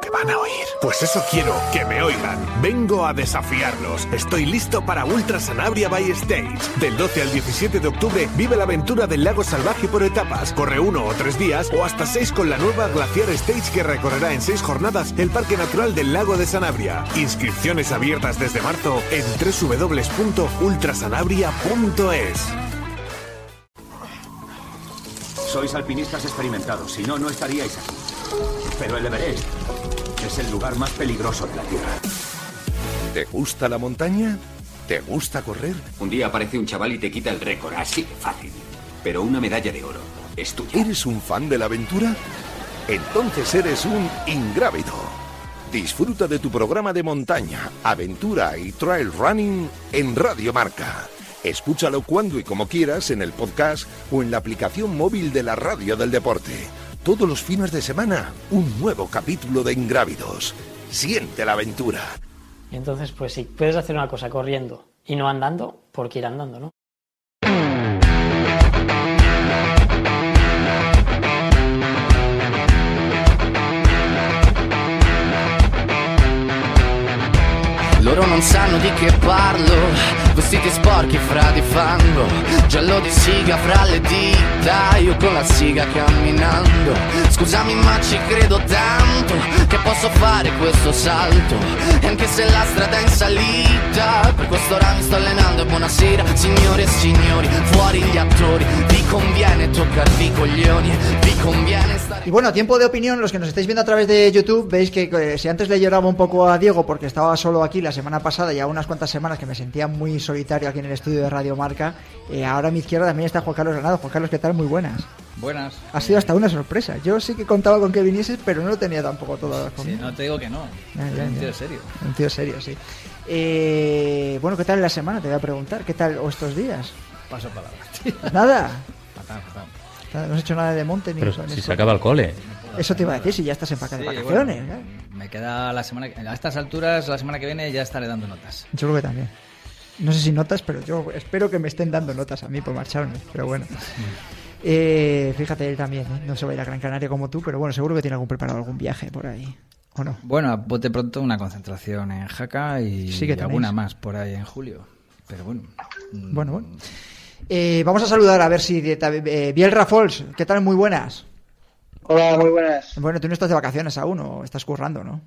Te van a oír. Pues eso quiero, que me oigan. Vengo a desafiarlos. Estoy listo para Ultra Sanabria by Stage. Del 12 al 17 de octubre vive la aventura del lago salvaje por etapas. Corre uno o tres días o hasta seis con la nueva Glaciar Stage que recorrerá en seis jornadas el Parque Natural del Lago de Sanabria. Inscripciones abiertas desde marzo en www.ultrasanabria.es. Sois alpinistas experimentados, si no, no estaríais aquí. Pero el Everest es el lugar más peligroso de la Tierra. ¿Te gusta la montaña? ¿Te gusta correr? Un día aparece un chaval y te quita el récord, así de fácil. Pero una medalla de oro es tuya. ¿Eres un fan de la aventura? Entonces eres un ingrávido. Disfruta de tu programa de montaña, aventura y trail running en Radio Marca. Escúchalo cuando y como quieras en el podcast o en la aplicación móvil de la Radio del Deporte. Todos los fines de semana, un nuevo capítulo de Ingrávidos. Siente la aventura. Y entonces, pues si puedes hacer una cosa corriendo y no andando, ¿por qué ir andando, no? Loro non sanno di che parlo, vestiti sporchi fra di. Y bueno, tiempo de opinión, los que nos estáis viendo a través de YouTube, veis que eh, si antes le lloraba un poco a Diego porque estaba solo aquí la semana pasada y a unas cuantas semanas que me sentía muy solitario aquí en el estudio de Radio Marca, eh, ahora a mi izquierda también está Juan Carlos Granado. Juan Carlos, ¿qué tal? Muy buenas. Buenas. Ha sido hasta una sorpresa. Yo sí que contaba con que vinieses, pero no lo tenía tampoco todo Sí, conmigo. no te digo que no. Ya, ya, Un ya. tío serio. Un tío serio, sí. Eh, bueno, ¿qué tal la semana? Te voy a preguntar. ¿Qué tal o estos días? Paso palabra. tío. Nada. Fatal. Nada, No has hecho nada de monte ni Pero si eso. se acaba el cole. Eso te iba a decir, si ya estás en vaca- de vacaciones. bueno, ¿eh? me queda la semana que- a estas alturas la semana que viene ya estaré dando notas. Yo creo que también. No sé si notas, pero yo espero que me estén dando notas a mí por marcharme. Pero bueno. Eh, fíjate, él también, ¿eh? no se va a ir a Gran Canaria como tú, pero bueno, seguro que tiene algún preparado algún viaje por ahí. ¿O no? Bueno, a bote pronto una concentración en Jaca y Sí que tenéis. alguna más por ahí en julio. Pero bueno. mm, Bueno, bueno. Eh, vamos a saludar a ver si... de- eh, Biel Rafols, ¿qué tal? Muy buenas. Hola, muy buenas. Bueno, tú no estás de vacaciones aún, o estás currando, ¿no?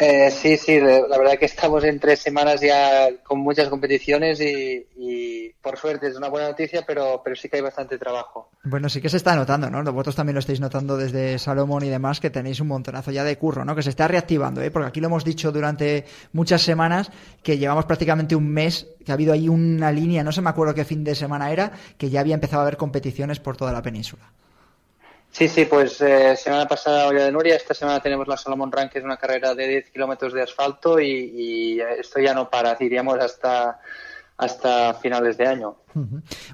Eh, sí, sí, la verdad que estamos en tres semanas ya con muchas competiciones y, y por suerte es una buena noticia, pero, pero sí que hay bastante trabajo. Bueno, sí que se está notando, ¿no? Vosotros también lo estáis notando desde Salomón y demás, que tenéis un montonazo ya de curro, ¿no? Que se está reactivando, ¿eh? Porque aquí lo hemos dicho durante muchas semanas, que llevamos prácticamente un mes, que ha habido ahí una línea, no se me acuerdo qué fin de semana era, que ya había empezado a haber competiciones por toda la península. Sí, sí, pues eh, semana pasada Olla de Nuria, esta semana tenemos la Solomon Run, que es una carrera de 10 kilómetros de asfalto y, esto ya no para, diríamos hasta, hasta finales de año.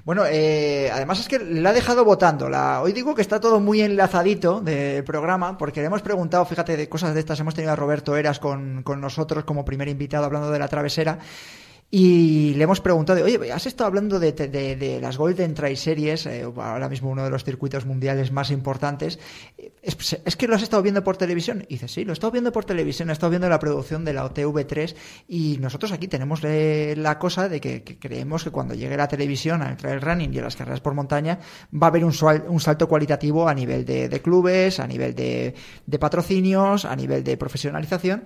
Bueno, eh, además es que la ha dejado votando. La, hoy digo que está todo muy enlazadito del programa, porque le hemos preguntado, fíjate, de cosas de estas. Hemos tenido a Roberto Eras con, con nosotros como primer invitado hablando de la travesera. Y le hemos preguntado, oye, has estado hablando de, de- de las Golden Trail Series, eh, ahora mismo uno de los circuitos mundiales más importantes. ¿Es, es que lo has estado viendo por televisión? Y dice, sí, lo he estado viendo por televisión, he estado viendo la producción de la OTV3 y nosotros aquí tenemos eh, la cosa de que, creemos que cuando llegue la televisión al trail running y a las carreras por montaña va a haber un, sual- un salto cualitativo a nivel de, clubes, a nivel de patrocinios, a nivel de profesionalización.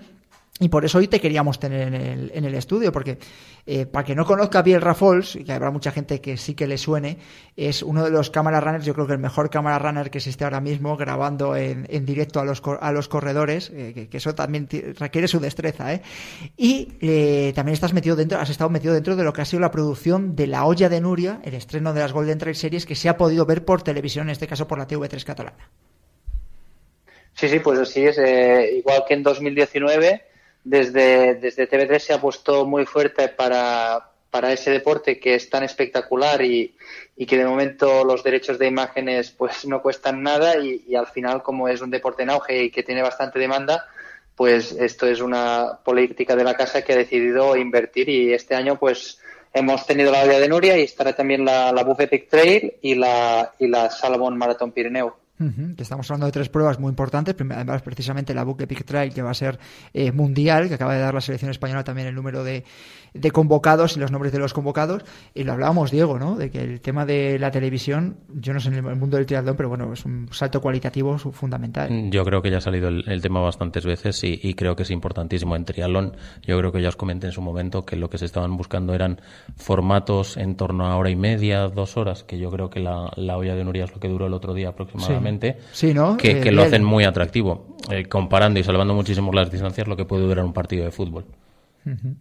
Y por eso hoy te queríamos tener en el, en el estudio, porque eh, para que no conozca bien Rafols, y que habrá mucha gente que sí que le suene, es uno de los cámara runners, yo creo que el mejor cámara runner que existe ahora mismo, grabando en, en directo a los, a los corredores, eh, que, eso también requiere su destreza, ¿eh? Y eh, también estás metido dentro, has estado metido dentro de lo que ha sido la producción de La Olla de Nuria, el estreno de las Golden Trail Series, que se ha podido ver por televisión, en este caso por la TV3 catalana. Sí, sí, pues así es. igual que en 2019, desde, desde TV3 se ha puesto muy fuerte para, para ese deporte que es tan espectacular y, y, que de momento los derechos de imágenes pues no cuestan nada y, y, al final como es un deporte en auge y que tiene bastante demanda, pues esto es una política de la casa que ha decidido invertir y este año pues hemos tenido la olla de Nuria y estará también la, la Buffet Trail y la, y la Salomon Marathon Pirineo estamos hablando de tres pruebas muy importantes, además precisamente la Book Epic Trail que va a ser eh, mundial, que acaba de dar la selección española también el número de, de, convocados y los nombres de los convocados, y lo hablábamos Diego, ¿no? De que el tema de la televisión, yo no sé en el mundo del triatlón, pero bueno, es un salto cualitativo fundamental. Yo creo que ya ha salido el, tema bastantes veces y, y, creo que es importantísimo. En triatlón, yo creo que ya os comenté en su momento que lo que se estaban buscando eran formatos en torno a hora y media, dos horas, que yo creo que la, la olla de Nuria es lo que duró el otro día aproximadamente. Sí. ¿No? que, que lo hacen muy atractivo, eh, comparando y salvando muchísimo las distancias lo que puede durar un partido de fútbol.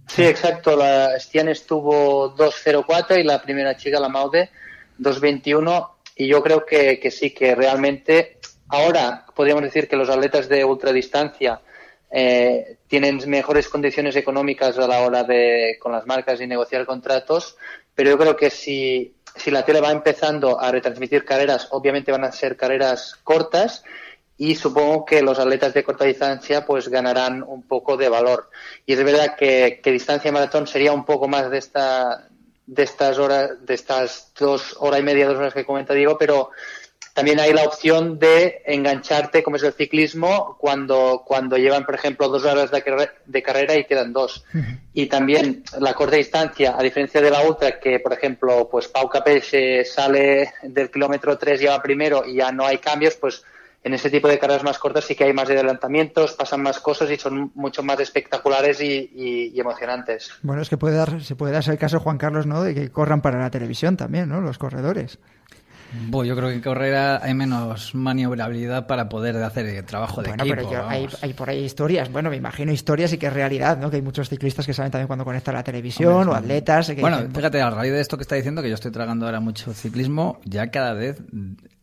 Sí, exacto. La Stian estuvo 2.04 y la primera chica, la Maude, 2.21. Y yo creo que, que, sí, que realmente ahora podríamos decir que los atletas de ultradistancia eh, tienen mejores condiciones económicas a la hora de con las marcas y negociar contratos, pero yo creo que si si la tele va empezando a retransmitir carreras, obviamente van a ser carreras cortas y supongo que los atletas de corta distancia pues ganarán un poco de valor. Y es verdad que, distancia maratón sería un poco más de esta de estas horas, de estas dos horas y media, dos horas que comenta Diego, pero también hay la opción de engancharte, como es el ciclismo, cuando, cuando llevan, por ejemplo, dos horas de, de carrera y quedan dos. Y también la corta distancia, a diferencia de la ultra, que, por ejemplo, pues Pau Capell se sale del kilómetro 3, lleva primero y ya no hay cambios, pues en ese tipo de carreras más cortas sí que hay más adelantamientos, pasan más cosas y son mucho más espectaculares y, y, y, emocionantes. Bueno, es que puede dar, se puede darse el caso, Juan Carlos, ¿no? De que corran para la televisión también, ¿no? Los corredores. Bueno, yo creo que en carrera hay menos maniobrabilidad para poder hacer el trabajo de bueno, equipo. Pero yo, hay, hay, por ahí historias, bueno, me imagino historias y que es realidad, ¿no? Que hay muchos ciclistas que saben también cuando conectan la televisión Hombre, o atletas. Que bueno, dicen, fíjate, a raíz de esto que está diciendo, que yo estoy tragando ahora mucho ciclismo, ya cada vez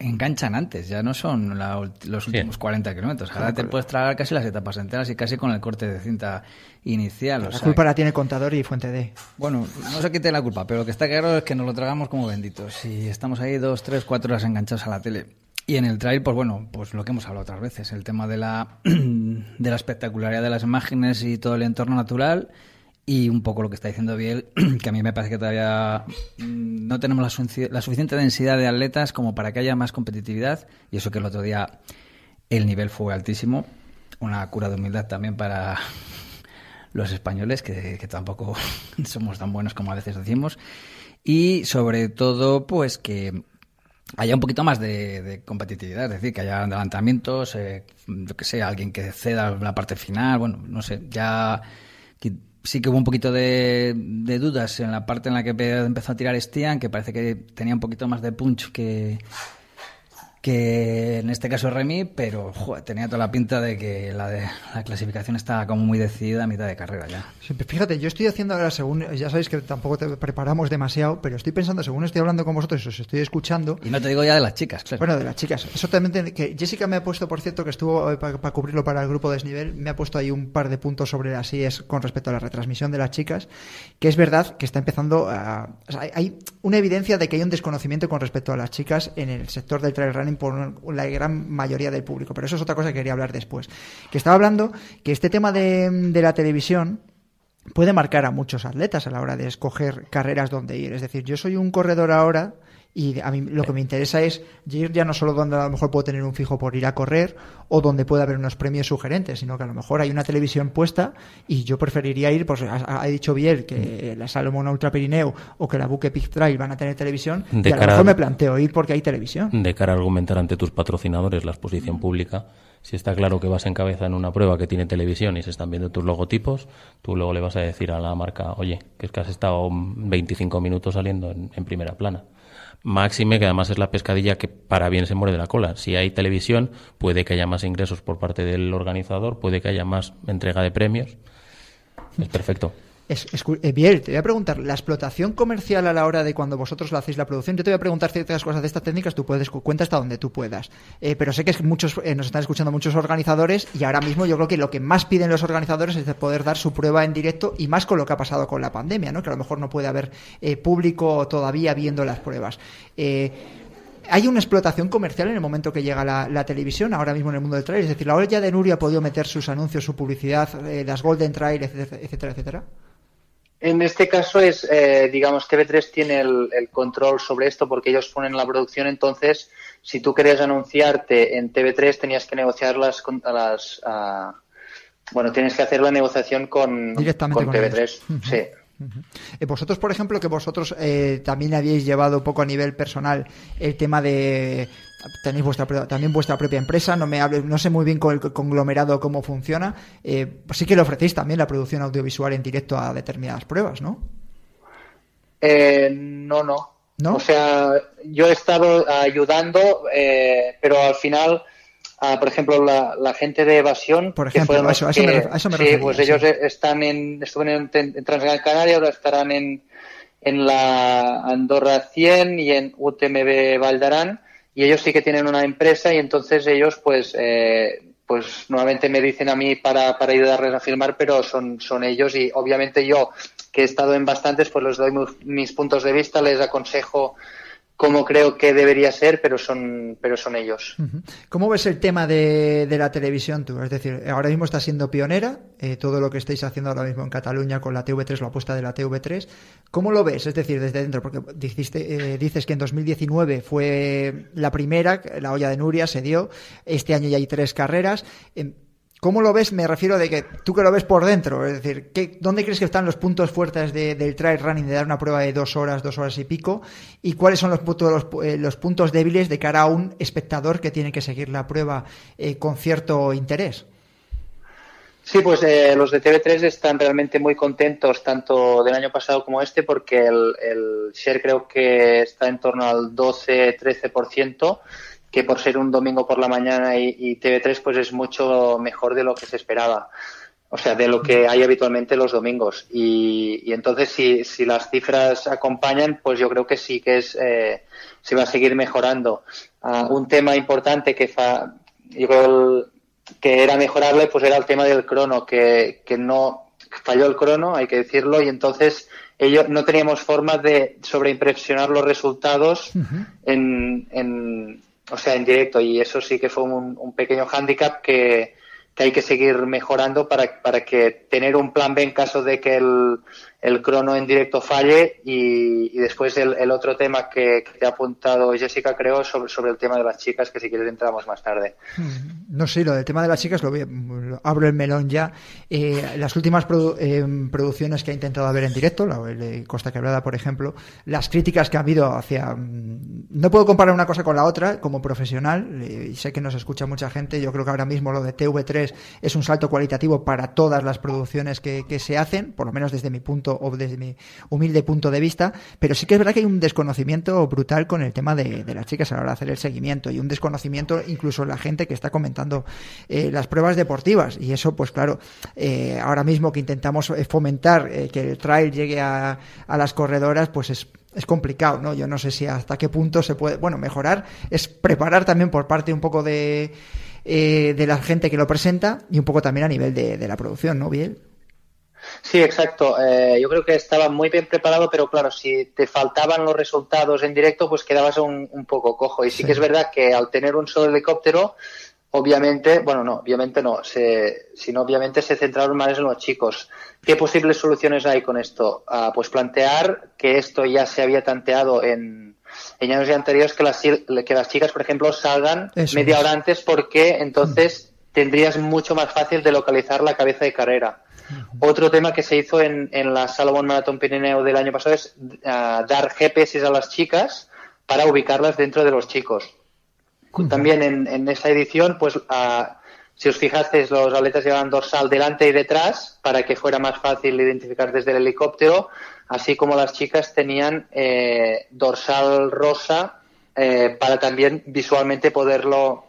enganchan antes, ya no son la, los últimos sí. 40 kilómetros. Ahora claro, te puedes tragar casi las etapas enteras y casi con el corte de cinta inicial. La o sea, culpa la tiene Contador y Fuente D. Bueno, no se quite la culpa, pero lo que está claro es que nos lo tragamos como benditos. Y estamos ahí dos, tres, cuatro horas enganchados a la tele. Y en el trail, pues bueno, pues lo que hemos hablado otras veces, el tema de la, de la espectacularidad de las imágenes y todo el entorno natural y un poco lo que está diciendo Biel, que a mí me parece que todavía no tenemos la, su la, suficiente densidad de atletas como para que haya más competitividad. Y eso que el otro día el nivel fue altísimo, una cura de humildad también para los españoles, que, que tampoco somos tan buenos como a veces decimos, y sobre todo pues que haya un poquito más de, de, competitividad, es decir, que haya adelantamientos, eh, yo que sé, alguien que ceda la parte final, bueno, no sé, ya sí que hubo un poquito de, de, dudas en la parte en la que empezó a tirar Stian, que parece que tenía un poquito más de punch que, que en este caso Remy, pero joder, tenía toda la pinta de que la, de, la clasificación estaba como muy decidida a mitad de carrera ya. Sí, fíjate, yo estoy haciendo ahora según, ya sabéis que tampoco te preparamos demasiado, pero estoy pensando, según estoy hablando con vosotros, os estoy escuchando. Y no te digo ya de las chicas, claro. Bueno, de las chicas. Eso también, que Jessica me ha puesto, por cierto, que estuvo eh, para, para cubrirlo para el grupo Desnivel, me ha puesto ahí un par de puntos sobre así es con respecto a la retransmisión de las chicas, que es verdad que está empezando a. O sea, hay una evidencia de que hay un desconocimiento con respecto a las chicas en el sector del trail running por la gran mayoría del público. Pero eso es otra cosa que quería hablar después. Que estaba hablando que este tema de, de la televisión puede marcar a muchos atletas a la hora de escoger carreras donde ir. Es decir, yo soy un corredor ahora y a mí lo que me interesa es ir ya no solo donde a lo mejor puedo tener un fijo por ir a correr o donde pueda haber unos premios sugerentes, sino que a lo mejor hay una televisión puesta y yo preferiría ir, pues ha, dicho Biel que la Salomon Ultra Pirineo o que la Buque Epic Trail van a tener televisión de y a lo mejor me planteo ir porque hay televisión. De cara a argumentar ante tus patrocinadores la exposición pública, si está claro que vas en cabeza en una prueba que tiene televisión y se están viendo tus logotipos, tú luego le vas a decir a la marca, oye, que es que has estado 25 minutos saliendo en, en primera plana. Máxime, que además es la pescadilla que para bien se muere de la cola. Si hay televisión, puede que haya más ingresos por parte del organizador, puede que haya más entrega de premios. Es perfecto. Es, eh, Biel, te voy a preguntar, la explotación comercial a la hora de cuando vosotros lo hacéis la producción, yo te voy a preguntar ciertas cosas de estas técnicas, tú puedes cuenta hasta donde tú puedas. Eh, pero sé que muchos eh, nos están escuchando muchos organizadores y ahora mismo yo creo que lo que más piden los organizadores es de poder dar su prueba en directo y más con lo que ha pasado con la pandemia, ¿no? Que a lo mejor no puede haber público todavía viendo las pruebas. hay una explotación comercial en el momento que llega la, televisión, ahora mismo en el mundo del trail. Es decir, la ya de Nuria ha podido meter sus anuncios, su publicidad, las Golden Trail, etcétera. etcétera. En este caso es, eh, digamos, TV3 tiene el, control sobre esto porque ellos ponen la producción, entonces si tú querías anunciarte en TV3 tenías que negociarlas con las... bueno, tienes que hacer la negociación con, Directamente con, TV3. Sí. Eh, vosotros, por ejemplo, que vosotros eh, también habéis llevado un poco a nivel personal el tema de tenéis vuestra también vuestra propia empresa, no me hable, no sé muy bien con el conglomerado cómo funciona, eh, sí que le ofrecéis también la producción audiovisual en directo a determinadas pruebas, ¿no? Eh, no, no, O sea, yo he estado ayudando, eh, pero al final, ah, por ejemplo, la, gente de evasión, por ejemplo, que eso, eso, me, sí, pues ellos están en, estuvieron en, en Transgran Canaria, ahora estarán en, en la Andorra 100 y en UTMB Valdarán y ellos sí que tienen una empresa y entonces ellos pues eh, pues nuevamente me dicen a mí para, para ayudarles a filmar pero son, son ellos y obviamente yo que he estado en bastantes pues les doy mis puntos de vista les aconsejo como creo que debería ser, pero son, pero son ellos. ¿Cómo ves el tema de, de, la televisión tú? Es decir, ahora mismo está siendo pionera, eh, todo lo que estáis haciendo ahora mismo en Cataluña con la TV3, la apuesta de la TV3. ¿Cómo lo ves? Es decir, desde dentro, porque dijiste, eh, dices que en 2019 fue la primera, la olla de Nuria se dio, este año ya hay tres carreras. Em, ¿Cómo lo ves? Me refiero de que tú que lo ves por dentro, es decir, ¿qué, ¿dónde crees que están los puntos fuertes del trail running, de dar una prueba de dos horas, dos horas y pico? ¿Y cuáles son los puntos, eh, los, puntos débiles de cara a un espectador que tiene que seguir la prueba eh, con cierto interés? Sí, pues eh, los de TV3 están realmente muy contentos, tanto del año pasado como este, porque el, el share creo que está en torno al 12-13% que por ser un domingo por la mañana y, TV3 pues es mucho mejor de lo que se esperaba. O sea, de lo que hay habitualmente los domingos. Y, entonces, si, si, las cifras acompañan, pues yo creo que sí que es, eh, se va a seguir mejorando. Ah, un tema importante que fa, yo creo que era mejorable, pues era el tema del crono, que, que no falló el crono, hay que decirlo, y entonces ellos no teníamos forma de sobreimpresionar los resultados en, en, o sea, en directo, y eso sí que fue un, un pequeño hándicap que, que hay que seguir mejorando para, para que tener un plan B en caso de que el, el crono en directo falle y, después el, otro tema que, te ha apuntado Jessica, creo, sobre, sobre el tema de las chicas, que si quieres entramos más tarde. Mm, no sé, lo del tema de las chicas lo, abro el melón ya. Eh, las últimas eh, producciones que ha intentado ver en directo, la de Costa Quebrada, por ejemplo, las críticas que ha habido hacia... Mm, no puedo comparar una cosa con la otra como profesional, eh, sé que nos escucha mucha gente, yo creo que ahora mismo lo de TV3 es un salto cualitativo para todas las producciones que, que se hacen, por lo menos desde mi punto o desde mi humilde punto de vista, pero sí que es verdad que hay un desconocimiento brutal con el tema de, las chicas a la hora de hacer el seguimiento y un desconocimiento incluso la gente que está comentando eh, las pruebas deportivas y eso pues claro, eh, ahora mismo que intentamos eh, fomentar que el trail llegue a, las corredoras pues es complicado, ¿no? Yo no sé si hasta qué punto se puede, bueno, mejorar, es preparar también por parte un poco de, de la gente que lo presenta y un poco también a nivel de, de la producción, ¿no, Biel? Sí, exacto. Eh, yo creo que estaba muy bien preparado, pero claro, si te faltaban los resultados en directo, pues quedabas un, un poco cojo. Y sí, que es verdad que al tener un solo helicóptero, obviamente, bueno, no, obviamente no, se, sino obviamente se centraron más en los chicos. ¿Qué posibles soluciones hay con esto? Ah, pues plantear que esto ya se había tanteado en, en años anteriores, que las, que las chicas, por ejemplo, salgan media hora antes porque entonces tendrías mucho más fácil de localizar la cabeza de carrera. Otro tema que se hizo en, en la Salomon Marathon Pirineo del año pasado es uh, dar GPS a las chicas para ubicarlas dentro de los chicos. También en, en esa edición, pues, uh, si os fijasteis, los atletas llevaban dorsal delante y detrás para que fuera más fácil identificar desde el helicóptero, así como las chicas tenían eh, dorsal rosa eh, para también visualmente poderlo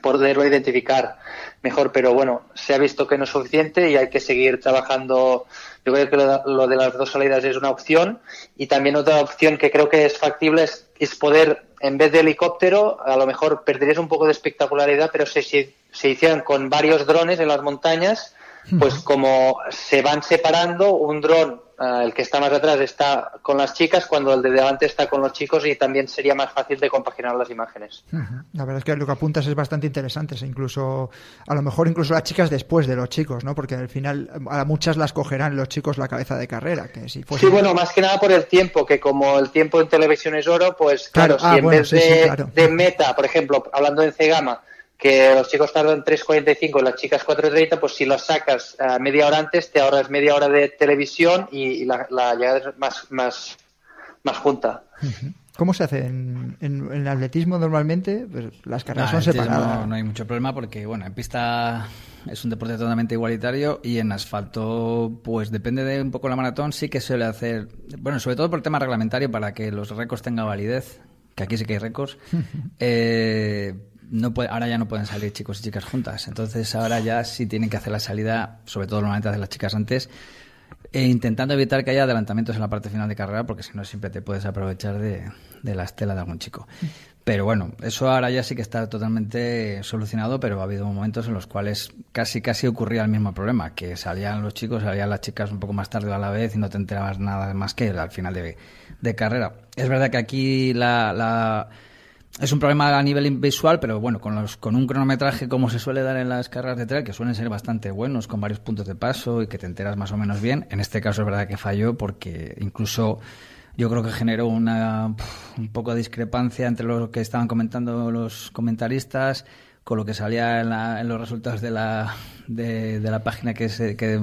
poderlo identificar mejor, pero bueno, se ha visto que no es suficiente y hay que seguir trabajando. Yo creo que lo de las dos salidas es una opción y también otra opción que creo que es factible es, es poder, en vez de helicóptero, a lo mejor perderías un poco de espectacularidad, pero si se hicieran con varios drones en las montañas, pues como se van separando, un dron Ah, el que está más atrás está con las chicas cuando el de delante está con los chicos y también sería más fácil de compaginar las imágenes. La verdad es que lo que apuntas es bastante interesante, incluso a lo mejor incluso las chicas después de los chicos, ¿no? Porque al final a muchas las cogerán los chicos la cabeza de carrera, que si Sí, bueno, más que nada por el tiempo, que como el tiempo en televisión es oro, pues claro, ah, si en vez de, de, meta, por ejemplo, hablando en Cegama, que los chicos tardan 3.45 y las chicas 4.30, pues si los sacas uh, media hora antes, te ahorras media hora de televisión y, la, la, llegada es más, más, más junta. ¿Cómo se hace? En, en, atletismo normalmente pues, las carreras son separadas. No, no, hay mucho problema porque, bueno, en pista es un deporte totalmente igualitario y en asfalto, pues depende de un poco la maratón, sí que suele hacer, bueno, sobre todo por el tema reglamentario para que los récords tengan validez, que aquí sí que hay récords. eh, no ahora ya no pueden salir chicos y chicas juntas. Entonces ahora ya sí tienen que hacer la salida, sobre todo normalmente hacen las chicas antes, e intentando evitar que haya adelantamientos en la parte final de carrera, porque si no siempre te puedes aprovechar de, la estela de algún chico. Pero bueno, eso ahora ya sí que está totalmente solucionado, pero ha habido momentos en los cuales casi casi ocurría el mismo problema, que salían los chicos, salían las chicas un poco más tarde a la vez y no te enterabas nada más que al final de, carrera. Es verdad que aquí la es un problema a nivel visual, pero bueno, con, los, con un cronometraje como se suele dar en las carreras de trail, que suelen ser bastante buenos, con varios puntos de paso y que te enteras más o menos bien. En este caso es verdad que falló porque incluso yo creo que generó una, un poco de discrepancia entre lo que estaban comentando los comentaristas con lo que salía en, los resultados de la, de, la página que, se, que,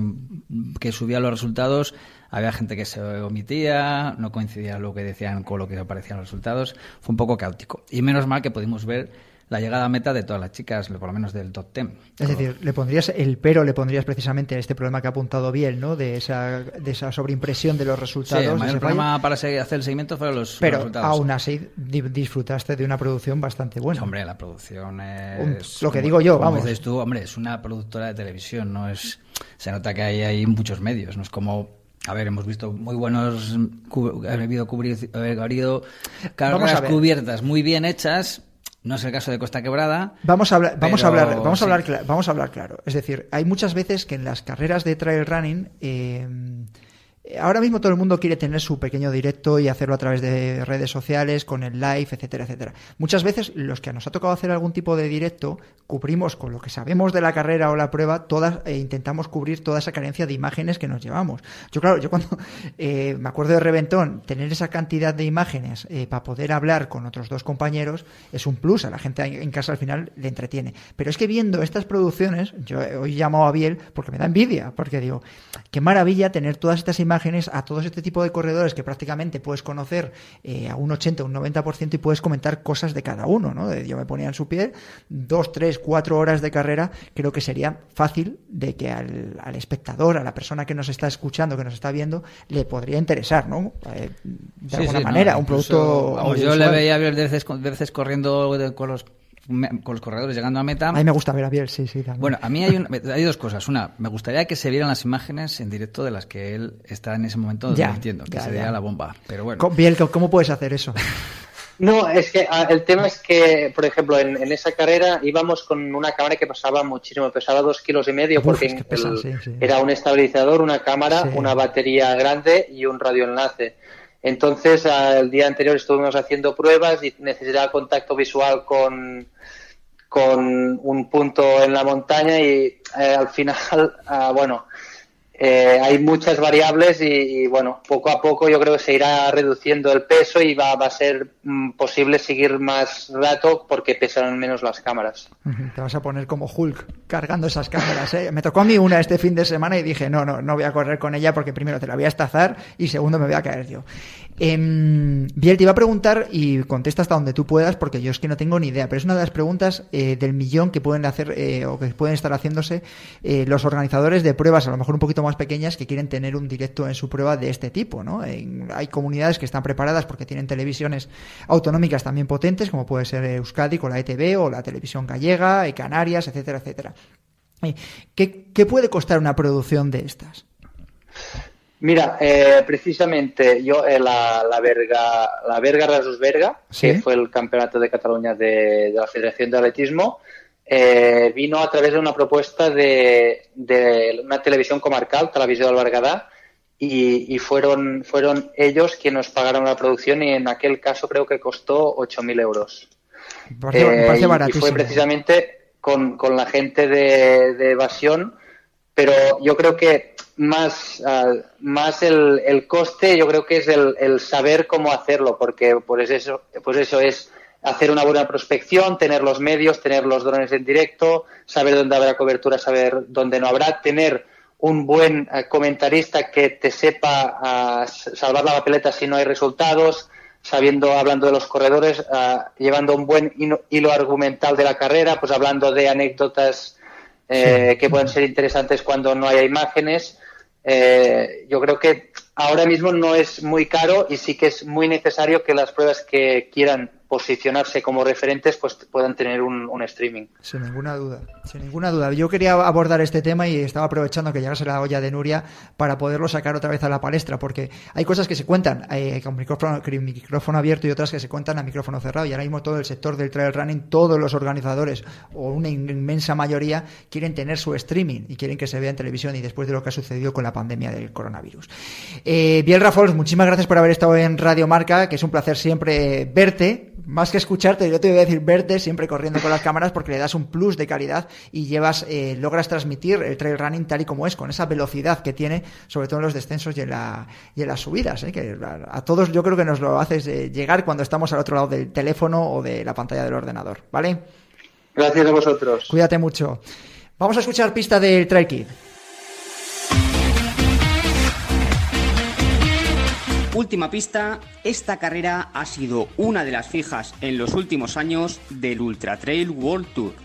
que subía los resultados había gente que se omitía, no coincidía lo que decían con lo que aparecían los resultados, fue un poco caótico. Y menos mal que pudimos ver la llegada a meta de todas las chicas, por lo menos del top ten. Es decir, le pondrías el pero, le pondrías precisamente a este problema que ha apuntado bien, ¿no? De esa, de esa sobreimpresión de los resultados. Sí, el mayor problema para hacer el seguimiento fueron los, pero resultados. aún así disfrutaste de una producción bastante buena. Hombre, la producción es... lo que digo yo, vamos. Dices tú, hombre, es una productora de televisión, no es... Se nota que hay, hay muchos medios, no es como a ver, hemos visto muy buenos. Ha habido, cubiertas muy bien hechas. No es el caso de Costa Quebrada. Vamos a hablar, vamos a hablar, vamos a hablar, vamos a hablar claro. Es decir, hay muchas veces que en las carreras de trail running eh, Ahora mismo todo el mundo quiere tener su pequeño directo y hacerlo a través de redes sociales, con el live, etcétera, etcétera. Muchas veces los que nos ha tocado hacer algún tipo de directo, cubrimos con lo que sabemos de la carrera o la prueba, todas, e intentamos cubrir toda esa carencia de imágenes que nos llevamos. Yo, claro, yo cuando eh, me acuerdo de Reventón, tener esa cantidad de imágenes eh, para poder hablar con otros dos compañeros es un plus. A la gente en casa al final le entretiene. Pero es que viendo estas producciones, yo hoy llamo a Biel porque me da envidia, porque digo, qué maravilla tener todas estas imágenes a todos este tipo de corredores que prácticamente puedes conocer eh, a un 80, un 90% y puedes comentar cosas de cada uno, ¿no? Yo me ponía en su piel, dos, tres, cuatro horas de carrera, creo que sería fácil de que al, espectador, a la persona que nos está escuchando, que nos está viendo, le podría interesar, ¿no? Eh, de alguna manera, un producto... yo le veía veces, veces corriendo con los con los corredores llegando a meta. A mí me gusta ver a Biel, sí, sí. Bueno, a mí hay, hay dos cosas. Una, me gustaría que se vieran las imágenes en directo de las que él está en ese momento entiendo que sería la bomba. Pero bueno. Biel, ¿cómo puedes hacer eso? No, es que ah, el tema es que, por ejemplo, en, esa carrera íbamos con una cámara que pesaba muchísimo, pesaba dos kilos y medio, porque era un estabilizador, una cámara, una batería grande y un radioenlace. Entonces, el día anterior estuvimos haciendo pruebas y necesitaba contacto visual con, con un punto en la montaña y eh, al final, ah, bueno, eh, hay muchas variables y, bueno, poco a poco yo creo que se irá reduciendo el peso y va, a ser mm, posible seguir más rato porque pesan menos las cámaras. Te vas a poner como Hulk cargando esas cámaras. ¿eh? Me tocó a mí una este fin de semana y dije, no, no, no voy a correr con ella porque primero te la voy a estazar y segundo me voy a caer yo. Eh, Biel, te iba a preguntar y contesta hasta donde tú puedas porque yo es que no tengo ni idea, pero es una de las preguntas eh, del millón que pueden hacer eh, o que pueden estar haciéndose los organizadores de pruebas, a lo mejor un poquito más pequeñas que quieren tener un directo en su prueba de este tipo, ¿no? hay comunidades que están preparadas porque tienen televisiones autonómicas también potentes, como puede ser Euskadi con la ETV o la televisión gallega, Canarias, etcétera, etcétera. ¿Qué, ¿Qué puede costar una producción de estas? Mira, eh, precisamente yo, eh, la, la Berga, la Berga Rasus Berga, Sí. que fue el campeonato de Cataluña de, de la Federación de Atletismo, eh, vino a través de una propuesta de, de una televisión comarcal, Televisión del Bergadá, y, y fueron, fueron ellos quienes nos pagaron la producción y en aquel caso creo que costó 8.000 euros. Parece, Eh, parece y- fue precisamente con, con la gente de, de Evasión, pero yo creo que más, ah, más el, el coste, yo creo que es el, el saber cómo hacerlo, porque pues eso, pues eso es hacer una buena prospección, tener los medios, tener los drones en directo, saber dónde habrá cobertura, saber dónde no habrá, tener un buen eh, comentarista que te sepa ah, salvar la papeleta si no hay resultados, sabiendo, hablando de los corredores, ah, llevando un buen hilo argumental de la carrera, pues hablando de anécdotas eh, que pueden ser interesantes cuando no haya imágenes. Eh, yo creo que ahora mismo no es muy caro y sí que es muy necesario que las pruebas que quieran posicionarse como referentes pues puedan tener un, streaming. Sin ninguna duda, sin ninguna duda. Yo quería abordar este tema y estaba aprovechando que llegase la olla de Nuria para poderlo sacar otra vez a la palestra, porque hay cosas que se cuentan eh, con micrófono, micrófono abierto y otras que se cuentan a micrófono cerrado. Y ahora mismo todo el sector del trail running, todos los organizadores o una inmensa mayoría quieren tener su streaming y quieren que se vea en televisión y después de lo que ha sucedido con la pandemia del coronavirus. Eh, Biel Rafols, muchísimas gracias por haber estado en Radio Marca, que es un placer siempre verte más que escucharte, yo te voy a decir verte siempre corriendo con las cámaras porque le das un plus de calidad y llevas, eh, logras transmitir el trail running tal y como es, con esa velocidad que tiene, sobre todo en los descensos y en, la, y en las subidas, ¿eh? que a, a todos yo creo que nos lo haces eh, llegar cuando estamos al otro lado del teléfono o de la pantalla del ordenador, ¿vale? Gracias a vosotros. Cuídate mucho. Vamos a escuchar pista del Trail Kid. Última pista, esta carrera ha sido una de las fijas en los últimos años del Ultra Trail World Tour.